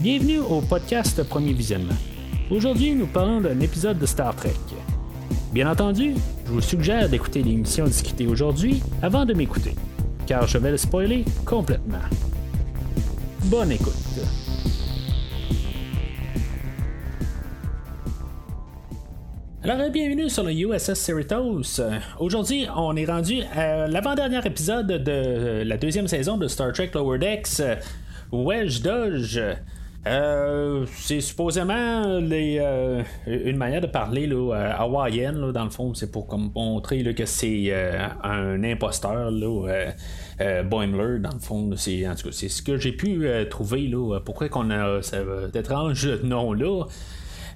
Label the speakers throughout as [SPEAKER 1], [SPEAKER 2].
[SPEAKER 1] Bienvenue au podcast Premier Visionnement. Aujourd'hui, nous parlons d'un épisode de Star Trek. Bien entendu, je vous suggère d'écouter l'émission discutée aujourd'hui avant de m'écouter, car je vais le spoiler complètement. Bonne écoute. Alors, bienvenue sur le USS Cerritos. Aujourd'hui, on est rendu à l'avant-dernier épisode de la deuxième saison de Star Trek Lower Decks, Wedge Dodge. Euh, c'est supposément euh, une manière de parler là, euh, hawaïenne, dans le fond, c'est pour comme, montrer que c'est un imposteur, Boimler, dans le fond. C'est, en tout cas, c'est ce que j'ai pu trouver. Là, pourquoi qu'on a cet étrange nom-là?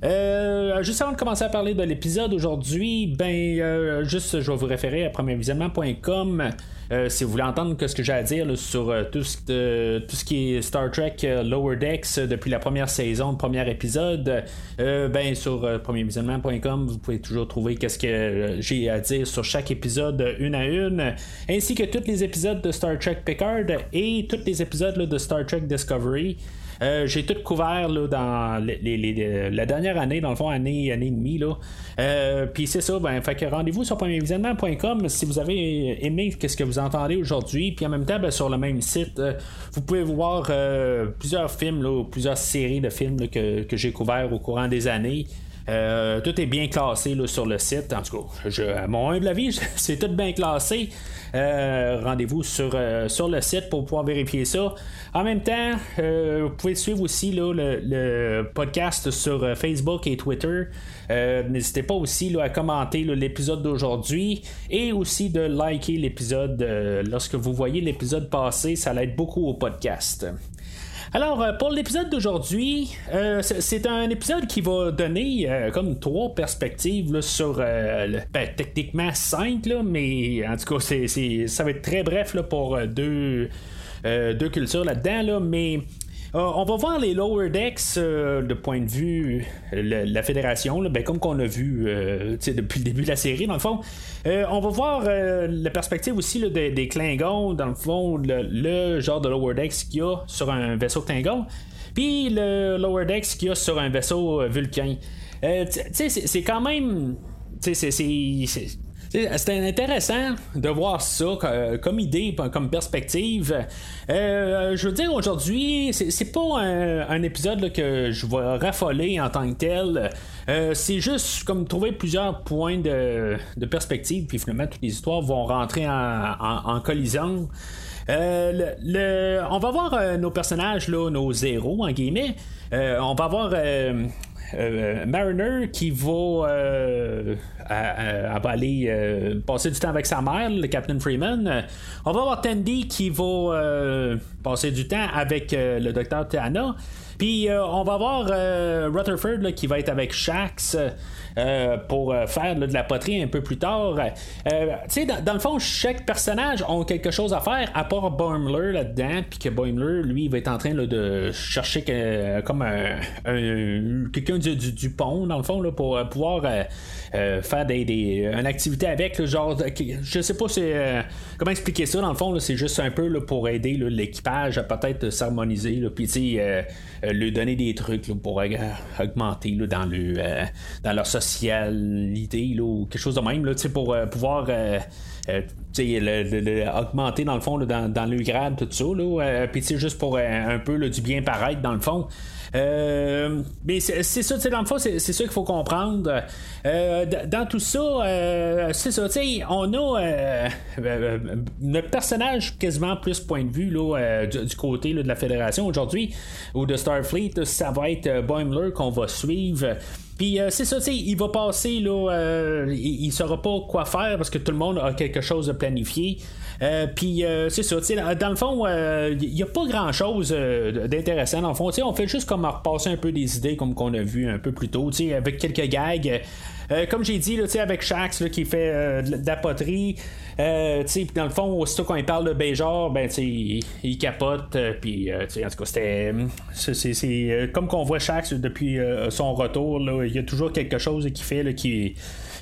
[SPEAKER 1] Euh, juste avant de commencer à parler de l'épisode aujourd'hui, ben, euh, juste, je vais vous référer à premiervisionnement.com. Euh, si vous voulez entendre ce que j'ai à dire sur tout, ce, ce qui est Star Trek Lower Decks depuis la première saison, le premier épisode, ben sur premiervisionnement.com, vous pouvez toujours trouver qu'est-ce que j'ai à dire sur chaque épisode une à une, ainsi que tous les épisodes de Star Trek Picard et tous les épisodes de Star Trek Discovery. Euh, j'ai tout couvert là, dans la dernière année, dans le fond, année, année et demie. Euh, Puis c'est ça, ben, fait que rendez-vous sur premiervisionnement.com si vous avez aimé ce que vous entendez aujourd'hui. Puis en même temps, ben, sur le même site, euh, vous pouvez voir plusieurs films, plusieurs séries de films que, que j'ai couverts au courant des années. Euh, tout est bien classé sur le site. En tout cas, je, à mon humble avis, c'est tout bien classé. Euh, rendez-vous sur, euh, sur le site pour pouvoir vérifier ça. En même temps, vous pouvez suivre aussi le, podcast sur Facebook et Twitter. N'hésitez pas aussi à commenter l'épisode d'aujourd'hui et aussi de liker l'épisode lorsque vous voyez l'épisode passé. Ça l'aide beaucoup au podcast. Alors, euh, pour l'épisode d'aujourd'hui, euh, c'est un épisode qui va donner euh, comme trois perspectives sur, ben, techniquement cinq, là, mais en tout cas, c'est, ça va être très bref là, pour deux, deux cultures là-dedans, là, mais euh, on va voir les lower decks euh, de point de vue la, la fédération, ben, comme qu'on a vu euh, depuis le début de la série, dans le fond. on va voir la perspective aussi des, Klingons, dans le fond, le, genre de lower decks qu'il y a sur un vaisseau Klingon, puis le lower decks qu'il y a sur un vaisseau Vulcain. c'est quand même. C'est c'était intéressant de voir ça comme idée, comme perspective. Euh, je veux dire, aujourd'hui, c'est pas un, épisode que je vais raffoler en tant que tel. Euh, c'est juste comme trouver plusieurs points de, perspective, puis finalement, toutes les histoires vont rentrer en, collision. Euh, on va voir nos personnages, là, nos zéros, en guillemets. on va voir euh, Mariner qui va, euh, aller euh, passer du temps avec sa mère, le Captain Freeman. On va avoir Tandy qui va passer du temps avec le docteur Tana. Puis on va avoir Rutherford qui va être avec Shax. Euh, pour euh, faire de la poterie un peu plus tard. Euh, tu sais, dans, le fond, chaque personnage a quelque chose à faire, à part Boimler là-dedans, puis que Boimler, lui, il va être en train de chercher comme un, quelqu'un du, pont, dans le fond, là, pour pouvoir faire des, une activité avec, genre, je sais pas comment expliquer ça, dans le fond, c'est juste un peu pour aider l'équipage à peut-être s'harmoniser, puis tu sais, lui donner des trucs pour augmenter dans, le, dans leur socialité ou quelque chose de même là, pour euh, pouvoir euh, euh, augmenter dans le fond dans, dans, le grade tout ça là, puis juste pour un peu du bien paraître dans le fond. euh, mais c'est ça, dans le fond, c'est ça qu'il faut comprendre. Euh, dans tout ça, euh, c'est ça, on a notre personnage quasiment plus point de vue là, du, côté de la Fédération aujourd'hui, ou de Starfleet, ça va être Boimler qu'on va suivre. Puis c'est ça, il va passer, là, il, ne saura pas quoi faire parce que tout le monde a quelque chose de planifié. Euh, puis euh, c'est ça, dans le fond, il euh, n'y a pas grand chose d'intéressant. Dans le fond, on fait juste comme repasser un peu des idées comme qu'on a vu un peu plus tôt, avec quelques gags. Comme j'ai dit, là, avec Shax qui fait de la poterie, dans le fond, aussitôt quand il parle de Béjar, ben, il, il, capote. en tout cas, c'était. C'est comme qu'on voit Shax depuis son retour, il y a toujours quelque chose qui fait qui,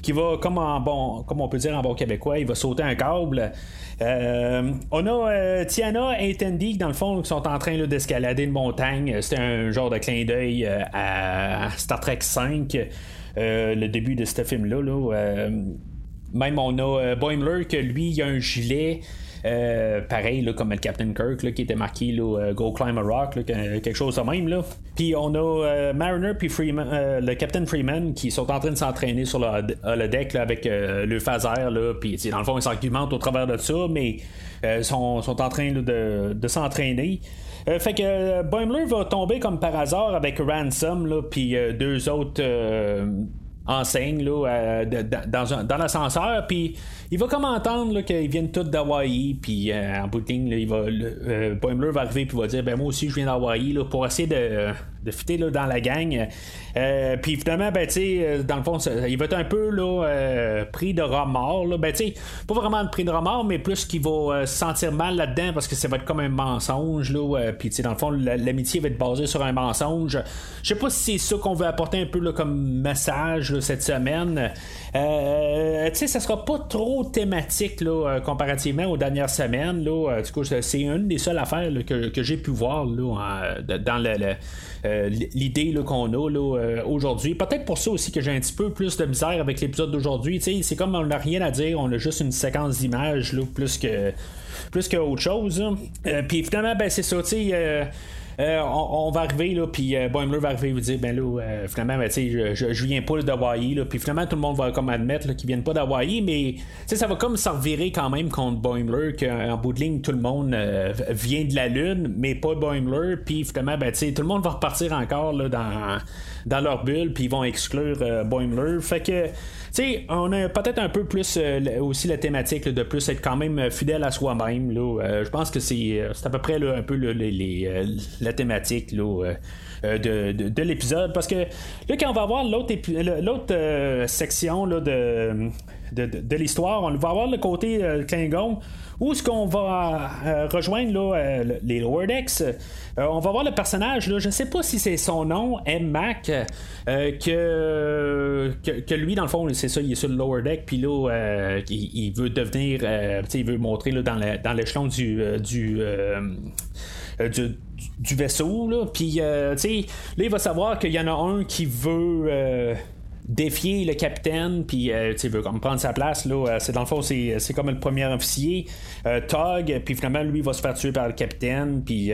[SPEAKER 1] qui va, comme, bon, comme on peut dire en bon québécois, il va sauter un câble. on a Tiana et Tandy qui, dans le fond, qui sont en train d'escalader une montagne. C'est un genre de clin d'œil à Star Trek 5, le début de ce film-là. Là, même on a Boimler que lui, il a un gilet. Euh, pareil là, comme le Captain Kirk qui était marqué euh, Go Climb a Rock, quelque chose de même. Là. Puis on a euh, Mariner puis Freeman, le Captain Freeman qui sont en train de s'entraîner sur le, deck avec le phaser. Puis dans le fond, ils s'argumentent au travers de ça, mais ils sont, sont, en train de, de s'entraîner. fait que Boimler va tomber comme par hasard avec Ransom, puis deux autres enseignes là, dans, dans l'ascenseur. Puis il va comme entendre qu'ils viennent tous d'Hawaï, puis euh, en bout de il va, euh, Boimler va arriver, puis va dire ben moi aussi je viens d'Hawaï, pour essayer de, de fitter là, dans la gang. Euh, puis finalement, ben, tu dans le fond, il va être un peu là, pris de remords. Là. Ben, pas vraiment pris de remords, mais plus qu'il va se sentir mal là-dedans parce que ça va être comme un mensonge. Puis, dans le fond, l'amitié va être basée sur un mensonge. Je sais pas si c'est ça qu'on veut apporter un peu comme message cette semaine. Euh, tu sais, ça sera pas trop thématique là, euh, comparativement aux dernières semaines. Là. Euh, du coup, c'est une des seules affaires que, j'ai pu voir là, dans l'idée qu'on a là, aujourd'hui. Peut-être pour ça aussi que j'ai un petit peu plus de misère avec l'épisode d'aujourd'hui. C'est comme on n'a rien à dire, on a juste une séquence d'images plus que plus qu'autre chose. Puis finalement, ben, c'est ça, tu sais euh, on, va arriver, là, puis euh, Boimler va arriver et vous dire, ben là, euh, finalement, ben, je, je, je, viens pas d'Hawaii, puis finalement, tout le monde va comme admettre qu'ils viennent pas d'Hawaii, mais ça va comme s'en revirer quand même contre Boimler, qu'en bout de ligne, tout le monde vient de la Lune, mais pas Boimler, puis finalement, ben, tout le monde va repartir encore là, dans, dans leur bulle, puis ils vont exclure Boimler. Fait que sais, on a peut-être un peu plus aussi la thématique de plus être quand même fidèle à soi-même. Je pense que c'est, à peu près un peu la thématique de, de, l'épisode. Parce que là, quand on va voir l'autre, l'autre section là, de, de, l'histoire, on va avoir le côté Klingon où est-ce qu'on va euh, rejoindre là, euh, les Lower Decks? Euh, on va voir le personnage, là, je ne sais pas si c'est son nom, M. Mac, que, que, lui, dans le fond, c'est ça, il est sur le Lower Deck, puis là, il, veut devenir, il veut montrer là, dans l'échelon du, du, du du vaisseau, là. Puis, tu sais, là, il va savoir qu'il y en a un qui veut défier le capitaine, puis euh, tu veut comme prendre sa place. Là, euh, c'est dans le fond, c'est, comme le premier officier, euh, Tog, puis finalement, lui, il va se faire tuer par le capitaine, puis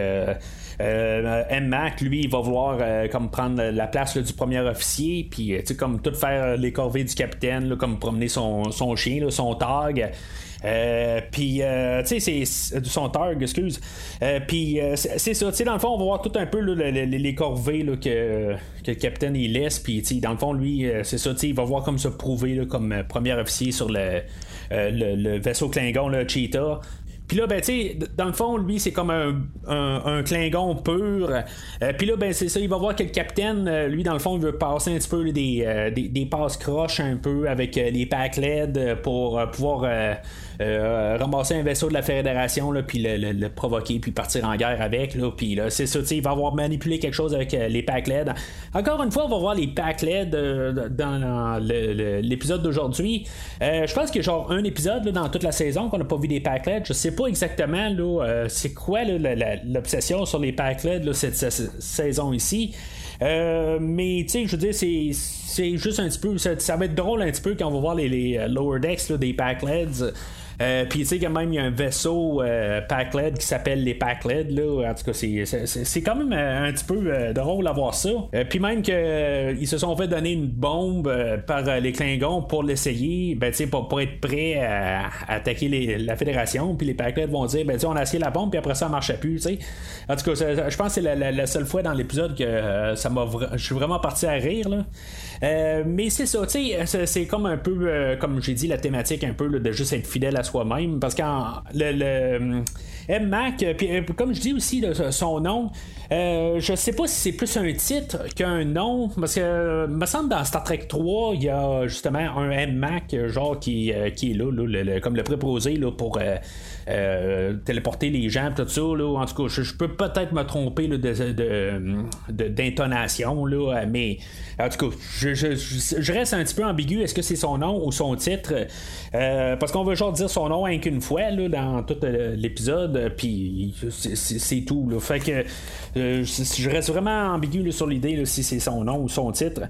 [SPEAKER 1] M-Mac, lui, il va vouloir comme prendre la place du premier officier, puis tu comme tout faire les corvées du capitaine, comme promener son, son chien, son Tog. Euh, puis, euh, tu sais, c'est son targ, excuse. Euh, puis, c'est ça, tu sais, dans le fond, on va voir tout un peu les, corvées que, que, le capitaine il laisse. Puis, tu sais, dans le fond, lui, c'est ça, tu sais, il va voir comme se prouver comme premier officier sur le, le, vaisseau Klingon, le Cheetah. Puis là, ben, tu sais, dans le fond, lui, c'est comme un, un, Klingon pur. Euh, puis là, ben, c'est ça, il va voir que le capitaine, euh, lui, dans le fond, il veut passer un petit peu des, euh, des, passes croches un peu avec les packs LED pour pouvoir ramasser un vaisseau de la Fédération, puis le, provoquer, puis partir en guerre avec. Puis là, c'est ça, tu sais, il va avoir manipulé quelque chose avec les packs LED. Encore une fois, on va voir les packs LED dans l'épisode d'aujourd'hui. je pense qu'il y a genre un épisode dans toute la saison qu'on n'a pas vu des packs LED. Je sais pas exactement là, euh, c'est quoi l'obsession sur les pack LED cette, saison ici. Euh, mais tu sais, je veux dire, c'est juste un petit peu. Ça, va être drôle un petit peu quand on va voir les, euh, lower decks des pack LEDs. Euh, puis tu sais quand même il y a un vaisseau euh, Packled qui s'appelle les Packled là. En tout cas c'est quand même euh, un petit peu drôle à voir ça. puis même qu'ils se sont fait donner une bombe par les Klingons pour l'essayer, ben tu sais pour, pour, être prêt à, attaquer la Fédération. Puis les Packled vont dire ben tu on a essayé la bombe puis après ça ça marchait plus. sais En tout cas je pense que c'est la, seule fois dans l'épisode que ça m'a je suis vraiment parti à rire là. mais c'est ça, tu sais, c'est comme un peu, comme j'ai dit, la thématique un peu de juste être fidèle à soi-même. Parce que le, le M-Mac, puis euh, comme je dis aussi, son nom, euh, je sais pas si c'est plus un titre qu'un nom, parce que euh, me semble dans Star Trek 3, il y a justement un M-Mac, genre qui, qui est là, comme le préposé là, pour téléporter les gens, tout ça. Là, en tout cas, je, peux peut-être me tromper d'intonation, là, mais en tout cas, je, reste un petit peu ambigu. Est-ce que c'est son nom ou son titre? Parce qu'on veut genre dire son nom qu'une fois là, dans tout l'épisode, puis c'est tout. Là. Fait que je reste vraiment ambigu sur l'idée si c'est son nom ou son titre.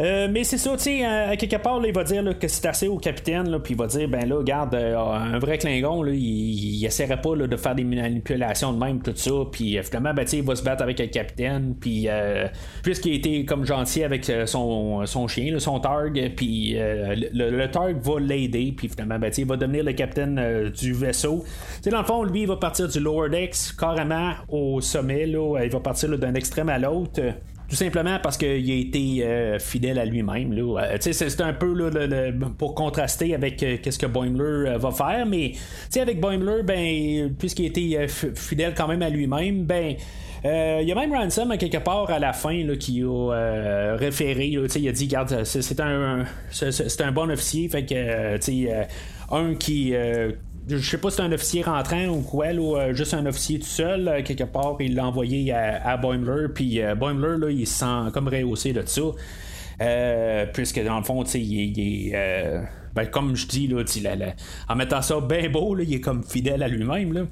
[SPEAKER 1] Euh, mais c'est ça, tu sais, à quelque part, il va dire que c'est assez au capitaine, puis il va dire, ben là, regarde, euh, un vrai Klingon, là, il, il essaierait pas de faire des manipulations de même, tout ça, puis euh, finalement, ben, il va se battre avec le capitaine, puis puisqu'il a été comme gentil avec son, son chien, son Targ, puis le, Targ va l'aider, puis finalement, ben, il va devenir le capitaine du vaisseau. dans le fond, lui, il va partir du lower decks carrément au sommet, là, il va partir d'un extrême à l'autre. Tout simplement parce qu'il a été euh, fidèle à lui-même. Euh, c'est un peu pour contraster avec euh, ce que Boimler va faire, mais avec Boimler, ben, puisqu'il a été fidèle quand même à lui-même, ben. Il y a même Ransom quelque part à la fin là, qui a référé. il a dit Regarde, c'est un, c'est un bon officier. Fait que un qui, je sais pas si c'est un officier rentrant ou quoi, ou euh, juste un officier tout seul, euh, quelque part, il l'a envoyé à, à Boimler, puis euh, Boimler, là, il se sent comme rehaussé de ça. puisque dans le fond, il, est. Ben, comme je dis, là, en mettant ça bien beau, il est comme fidèle à lui-même.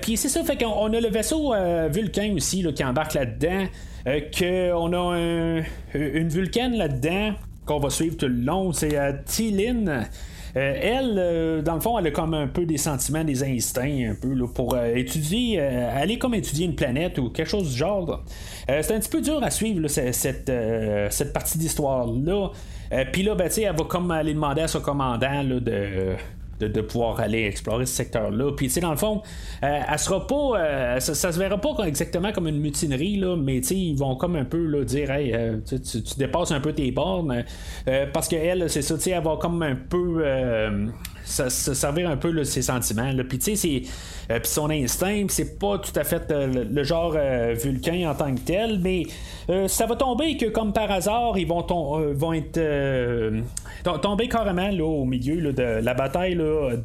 [SPEAKER 1] Puis c'est ça, fait qu'on a le vaisseau Vulcain aussi qui embarque là-dedans. qu'on a une Vulcaine là-dedans qu'on va suivre tout le long. C'est Tilin. Euh, elle, euh, dans le fond, elle a comme un peu des sentiments, des instincts, un peu, pour euh, étudier, aller comme étudier une planète ou quelque chose du genre. c'est un petit peu dur à suivre cette, cette partie d'histoire-là. Puis là, ben, elle va comme aller demander à son commandant de de, pouvoir aller explorer ce secteur-là. Puis, tu sais, dans le fond, euh, elle sera pas. Euh, ça, se verra pas exactement comme une mutinerie, là, mais tu sais, ils vont comme un peu dire, hey, euh, tu, tu, dépasses un peu tes bornes. parce qu'elle, c'est ça, tu sais, elle va comme un peu ça, servir un peu ses sentiments. Puis tu sais, euh, son instinct, c'est pas tout à fait euh, le, genre euh, vulcain en tant que tel, mais ça va tomber que comme par hasard, ils vont, être tomber carrément là, au milieu de la bataille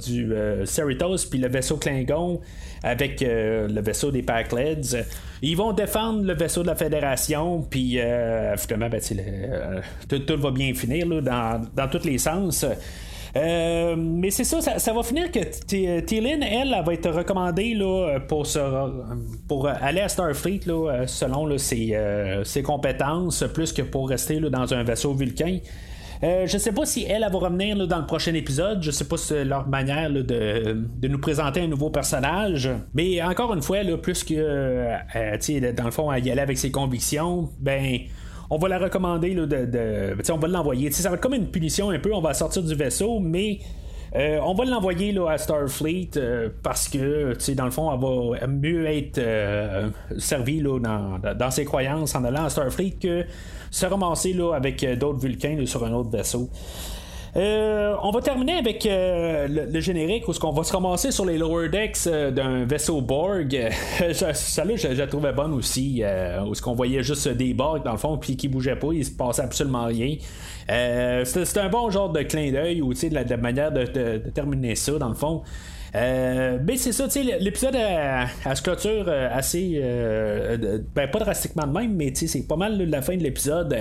[SPEAKER 1] du Cerritos puis le vaisseau Klingon avec le vaisseau des Packleds. Ils vont défendre le vaisseau de la Fédération, puis finalement, ben, tout, va bien finir dans, dans tous les sens. Euh, mais c'est ça, ça, va finir que Télin, elle, elle, va être recommandée là, pour, pour aller à Starfleet là, selon ses, ses, compétences, plus que pour rester dans un vaisseau vulcain. Euh, je sais pas si elle, va revenir dans le prochain épisode. Je sais pas si leur manière de, nous présenter un nouveau personnage. Mais encore une fois, plus que euh, dans le fond, à y aller avec ses convictions, ben on va la recommander là, de, on va l'envoyer. Ça va être comme une punition un peu, on va sortir du vaisseau, mais euh, on va l'envoyer à Starfleet euh, parce que, dans le fond, elle va mieux être euh, servie dans, dans, ses croyances en allant à Starfleet que se ramasser avec d'autres Vulcains sur un autre vaisseau. Euh, on va terminer avec euh, le, générique où on va se ramasser sur les lower decks euh, d'un vaisseau Borg. Celle-là, je, la trouvais bonne aussi. où ce qu'on voyait juste des Borg dans le fond, puis qui bougeaient pas, il se passait absolument rien. C'était un bon genre de clin d'œil ou de la, de la manière de, terminer ça dans le fond. Euh, mais c'est ça, tu l'épisode a, se clôture euh, assez. Euh, ben, pas drastiquement de même, mais tu c'est pas mal la fin de l'épisode.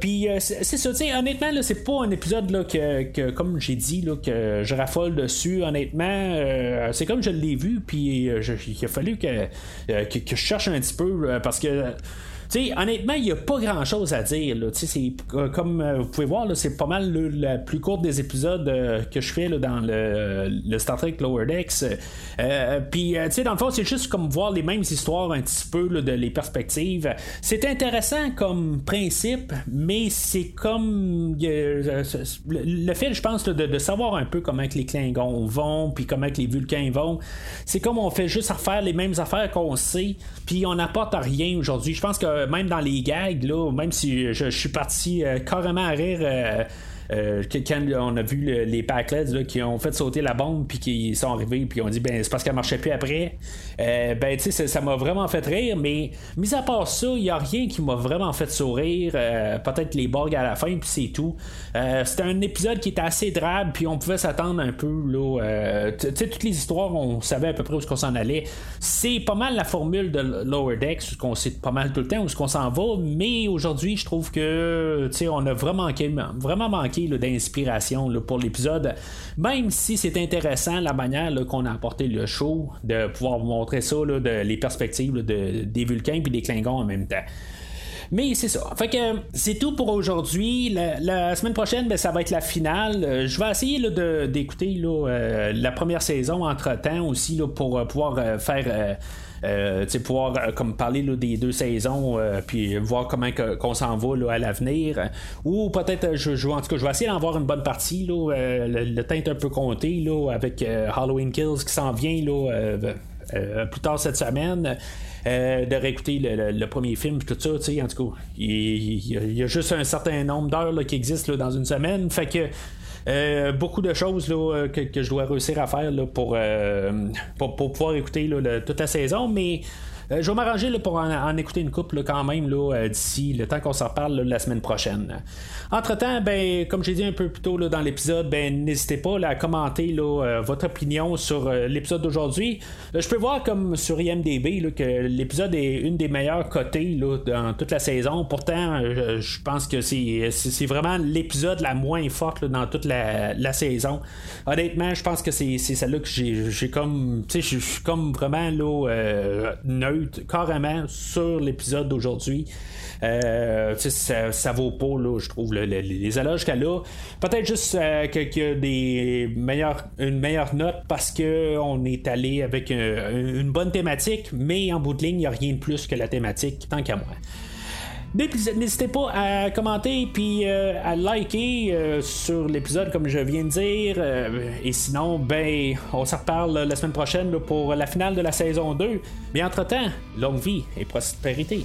[SPEAKER 1] Puis c'est ça, tu sais, honnêtement, là, c'est pas un épisode là, que, comme j'ai dit, là, que je raffole dessus. Honnêtement, c'est comme je l'ai vu, puis il a fallu que, que, que, je cherche un petit peu parce que sais, honnêtement, il n'y a pas grand chose à dire. C'est, euh, comme euh, vous pouvez voir, c'est pas mal la plus courte des épisodes euh, que je fais dans le, Star Trek Lower Decks. Puis, dans le fond, c'est juste comme voir les mêmes histoires un petit peu de les perspectives. C'est intéressant comme principe, mais c'est comme le, fait, je pense, de, savoir un peu comment que les Klingons vont, puis comment que les Vulcains vont. C'est comme on fait juste refaire les mêmes affaires qu'on sait, puis on n'apporte rien aujourd'hui. Je pense que même dans les gags, là, même si je, suis parti euh, carrément à rire. Euh, quand on a vu les Packlets qui ont fait sauter la bombe, puis qui sont arrivés, puis ont dit ben c'est parce qu'elle marchait plus après. ben tu sais, ça m'a vraiment fait rire, mais mis à part ça, il n'y a rien qui m'a vraiment fait sourire. Peut-être les borgs à la fin, puis c'est tout. C'était un épisode qui était assez drabe, puis on pouvait s'attendre un peu là. tu sais, toutes les histoires, on savait à peu près où qu'on s'en allait. C'est pas mal la formule de Lower Decks, qu'on sait pas mal tout le temps où qu'on s'en va, mais aujourd'hui, je trouve que on a vraiment manqué, vraiment manqué d'inspiration pour l'épisode. Même si c'est intéressant la manière qu'on a apporté le show, de pouvoir vous montrer ça, de, les perspectives de, des Vulcains et des Klingons en même temps. Mais c'est ça. Fait que c'est tout pour aujourd'hui. La, semaine prochaine, ben, ça va être la finale. Euh, je vais essayer d'écouter euh, la première saison entre-temps aussi là, pour euh, pouvoir faire... pouvoir comme parler des deux saisons puis voir comment qu'on s'en va à l'avenir ou peut-être je, en tout cas je vais essayer d'en voir une bonne partie là, le, temps est un peu compté là, avec Halloween Kills qui s'en vient là, plus tard cette semaine euh, de réécouter le, premier film, tout ça, tu sais, en tout cas, il, y a juste un certain nombre d'heures qui existent dans une semaine, fait que. Euh, beaucoup de choses là, que, je dois réussir à faire là, pour, euh, pour, pouvoir écouter toute la saison, mais euh, je vais m'arranger pour en, écouter une couple quand même là, d'ici le temps qu'on s'en parle la semaine prochaine. Entre-temps, ben, comme j'ai dit un peu plus tôt dans l'épisode, ben, n'hésitez pas à commenter euh, votre opinion sur euh, l'épisode d'aujourd'hui. je peux voir comme sur IMDB que l'épisode est une des meilleures cotées dans toute la saison. Pourtant, je pense que c'est vraiment l'épisode la moins forte dans toute la, saison. Honnêtement, je pense que c'est celle-là que j'ai comme. je suis comme vraiment là, neutre, carrément, sur l'épisode d'aujourd'hui. Euh, ça, vaut pas, je trouve, les éloges qu'elle a. Peut-être juste euh, qu'il y a des une meilleure note parce qu'on est allé avec une bonne thématique, mais en bout de ligne, il n'y a rien de plus que la thématique, tant qu'à moi. N'hésitez pas à commenter puis euh, à liker sur l'épisode comme je viens de dire. et sinon, ben, on se reparle la semaine prochaine pour la finale de la saison 2. Mais entre-temps, longue vie et prospérité.